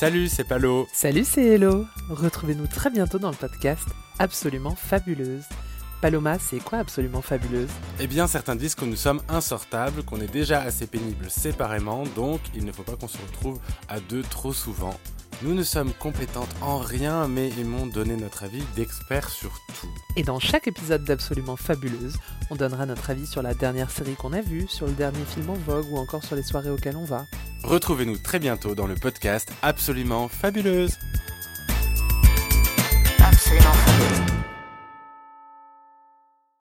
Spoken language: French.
Salut, c'est Palo. Salut, c'est Hello. Retrouvez-nous très bientôt dans le podcast Absolument Fabuleuse. Paloma, c'est quoi absolument fabuleuse? Eh bien, certains disent que nous sommes insortables, qu'on est déjà assez pénibles séparément, donc il ne faut pas qu'on se retrouve à deux trop souvent. Nous ne sommes compétentes en rien, mais aimons donner notre avis d'experts sur tout. Et dans chaque épisode d'Absolument Fabuleuse, on donnera notre avis sur la dernière série qu'on a vue, sur le dernier film en vogue ou encore sur les soirées auxquelles on va. Retrouvez-nous très bientôt dans le podcast Absolument Fabuleuse.